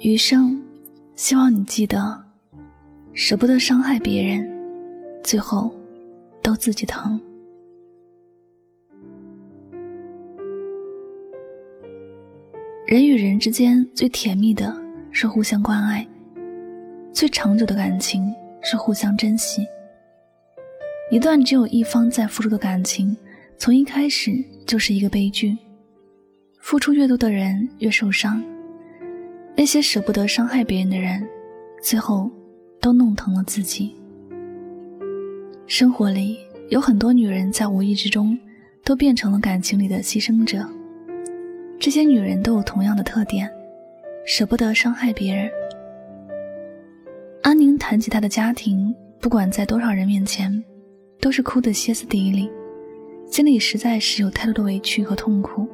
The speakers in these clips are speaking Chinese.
余生，希望你记得，舍不得伤害别人，最后都自己疼。人与人之间最甜蜜的是互相关爱，最长久的感情是互相珍惜。一段只有一方在付出的感情，从一开始就是一个悲剧。付出越多的人越受伤，那些舍不得伤害别人的人，最后都弄疼了自己。生活里有很多女人在无意之中，都变成了感情里的牺牲者。这些女人都有同样的特点，舍不得伤害别人。安宁谈起她的家庭，不管在多少人面前，都是哭得歇斯底里，心里实在是有太多的委屈和痛苦。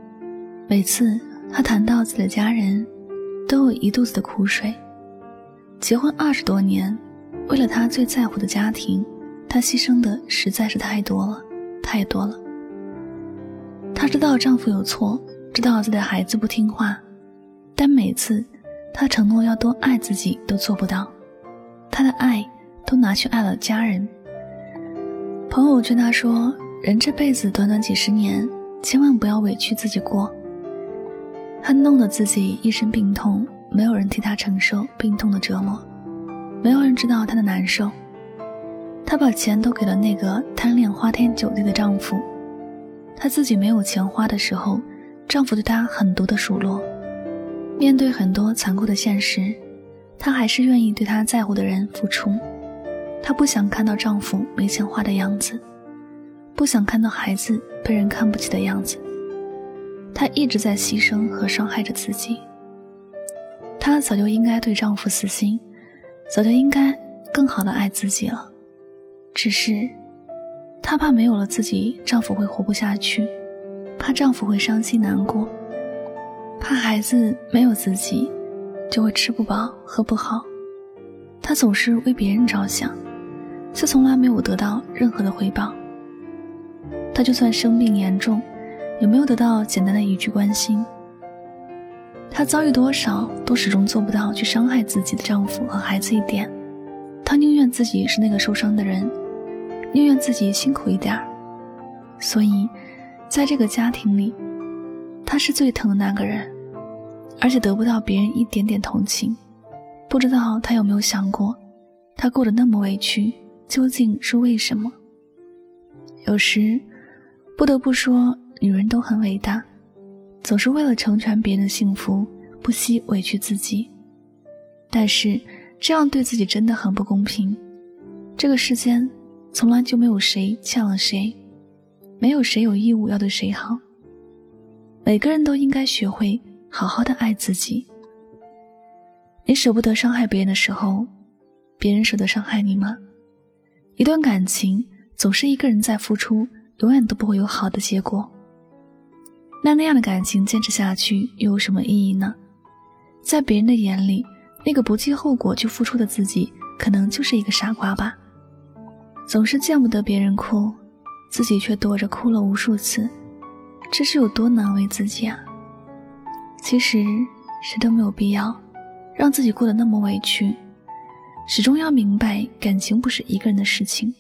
每次她谈到自己的家人，都有一肚子的苦水。结婚二十多年，为了他最在乎的家庭，她牺牲的实在是太多了，太多了。她知道丈夫有错。知道自己的孩子不听话，但每次他承诺要多爱自己都做不到，他的爱都拿去爱了家人。朋友劝他说：“人这辈子短短几十年，千万不要委屈自己过。”他弄得自己一身病痛，没有人替他承受病痛的折磨，没有人知道他的难受。他把钱都给了那个贪恋花天酒地的丈夫，他自己没有钱花的时候。丈夫对她狠毒的数落，面对很多残酷的现实，她还是愿意对她在乎的人付出。她不想看到丈夫没钱花的样子，不想看到孩子被人看不起的样子。她一直在牺牲和伤害着自己。她早就应该对丈夫死心，早就应该更好的爱自己了，只是她怕没有了自己，丈夫会活不下去。怕丈夫会伤心难过，怕孩子没有自己就会吃不饱喝不好。她总是为别人着想，却从来没有得到任何的回报。她就算生病严重，也没有得到简单的一句关心。她遭遇多少，都始终做不到去伤害自己的丈夫和孩子一点。她宁愿自己是那个受伤的人，宁愿自己辛苦一点儿。所以。在这个家庭里，他是最疼的那个人，而且得不到别人一点点同情。不知道他有没有想过，他过得那么委屈，究竟是为什么？有时，不得不说，女人都很伟大，总是为了成全别人的幸福，不惜委屈自己。但是，这样对自己真的很不公平。这个世间，从来就没有谁欠了谁。没有谁有义务要对谁好。每个人都应该学会好好的爱自己。你舍不得伤害别人的时候，别人舍得伤害你吗？一段感情总是一个人在付出，永远都不会有好的结果。那那样的感情坚持下去又有什么意义呢？在别人的眼里，那个不计后果就付出的自己，可能就是一个傻瓜吧。总是见不得别人哭。自己却躲着哭了无数次，这是有多难为自己啊！其实谁都没有必要让自己过得那么委屈，始终要明白，感情不是一个人的事情，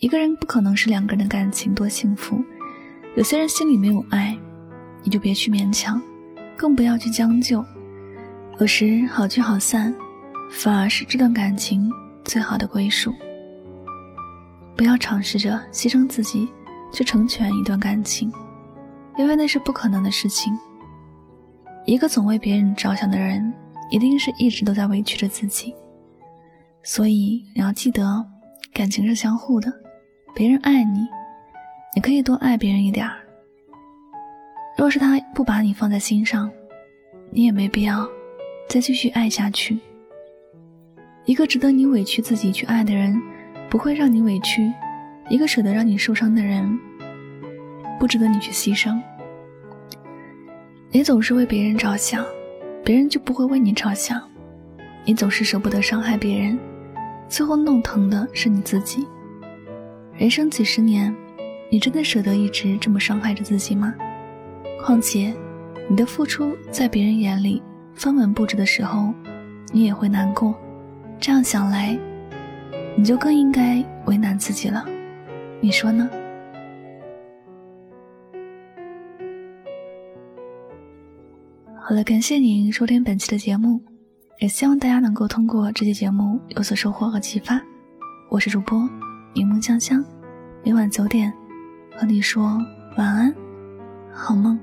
一个人不可能是两个人的感情多幸福。有些人心里没有爱，你就别去勉强，更不要去将就。有时好聚好散，反而是这段感情最好的归属。不要尝试着牺牲自己去成全一段感情，因为那是不可能的事情。一个总为别人着想的人，一定是一直都在委屈着自己。所以你要记得，感情是相互的，别人爱你，你可以多爱别人一点儿。若是他不把你放在心上，你也没必要再继续爱下去。一个值得你委屈自己去爱的人。不会让你委屈，一个舍得让你受伤的人，不值得你去牺牲。你总是为别人着想，别人就不会为你着想。你总是舍不得伤害别人，最后弄疼的是你自己。人生几十年，你真的舍得一直这么伤害着自己吗？况且，你的付出在别人眼里分文不值的时候，你也会难过。这样想来，你就更应该为难自己了。你说呢？好了，感谢您收听本期的节目，也希望大家能够通过这期节目有所收获和启发。我是主播柠檬香香，每晚九点和你说晚安，好梦。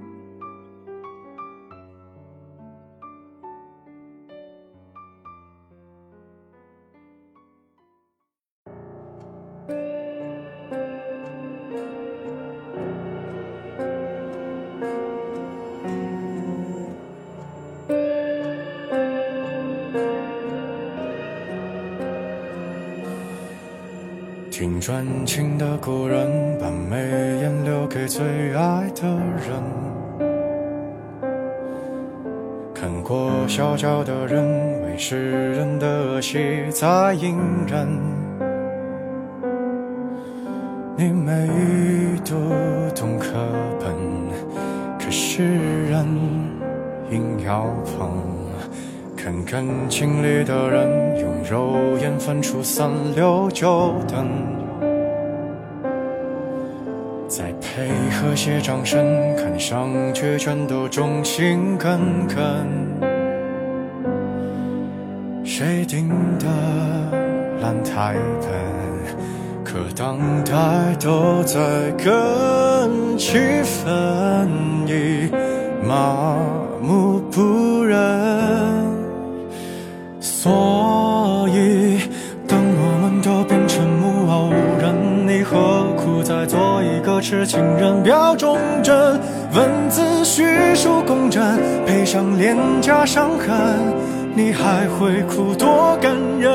听专情的故人，把眉眼留给最爱的人。看过小脚的人，为世人的恶习在隐忍。你每读懂课本，可是人硬要碰。看感情里的人，用肉眼分出三六九等，再配合些掌声，看上去全都忠心耿耿。谁定的烂台本，可当代都在跟气氛，已麻木不仁。所以，当我们都变成木偶人，你何苦再做一个痴情人？表忠贞，文字叙述公正，配上廉价伤痕，你还会哭多感人？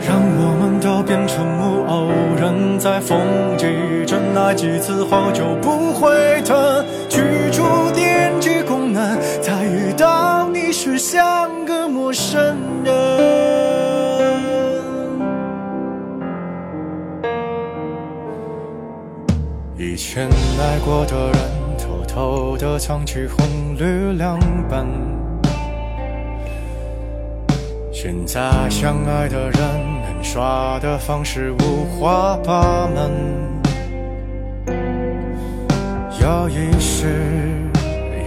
让我们都变成木偶人，在风几真爱几次后就不会疼，去除惦记功能，再遇到你时像。生人，以前爱过的人，偷偷的藏起红绿两本。现在相爱的人，能耍的方式五花八门，要一时，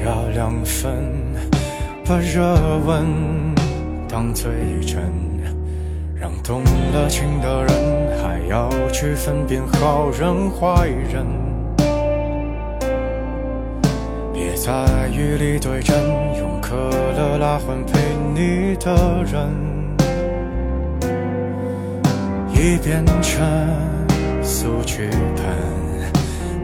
要两分，把热吻。当最真，让动了情的人还要去分辨好人坏人。别在雨里对阵，用可乐拉换陪你的人，已变成素剧本，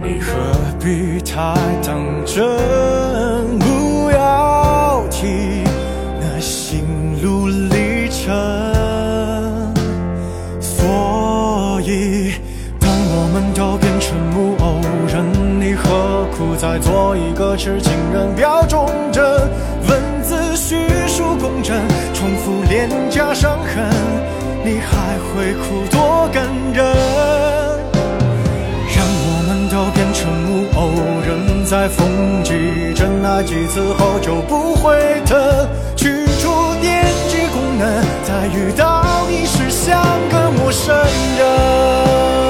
你何必太当真？不要提。成木偶人，你何苦再做一个痴情人？表忠贞，文字叙述工整，重复廉价伤痕，你还会哭多感人？让我们都变成木偶人，在风几真爱几次后就不会疼。去除电机功能。再遇到你时，像个陌生人。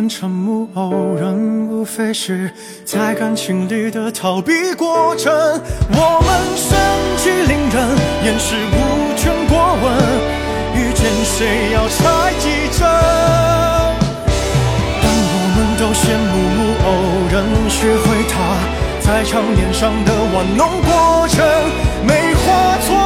变成木偶人，无非是在感情里的逃避过程。我们盛气凌人，掩饰无权过问，遇见谁要猜几针？当我们都羡慕木偶人，学会他在场面上的玩弄过程，没化作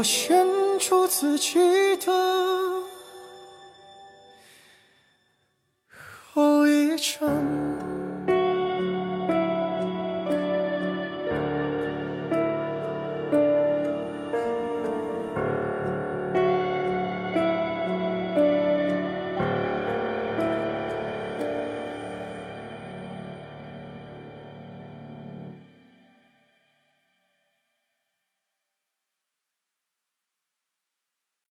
我献出自己的后遗症。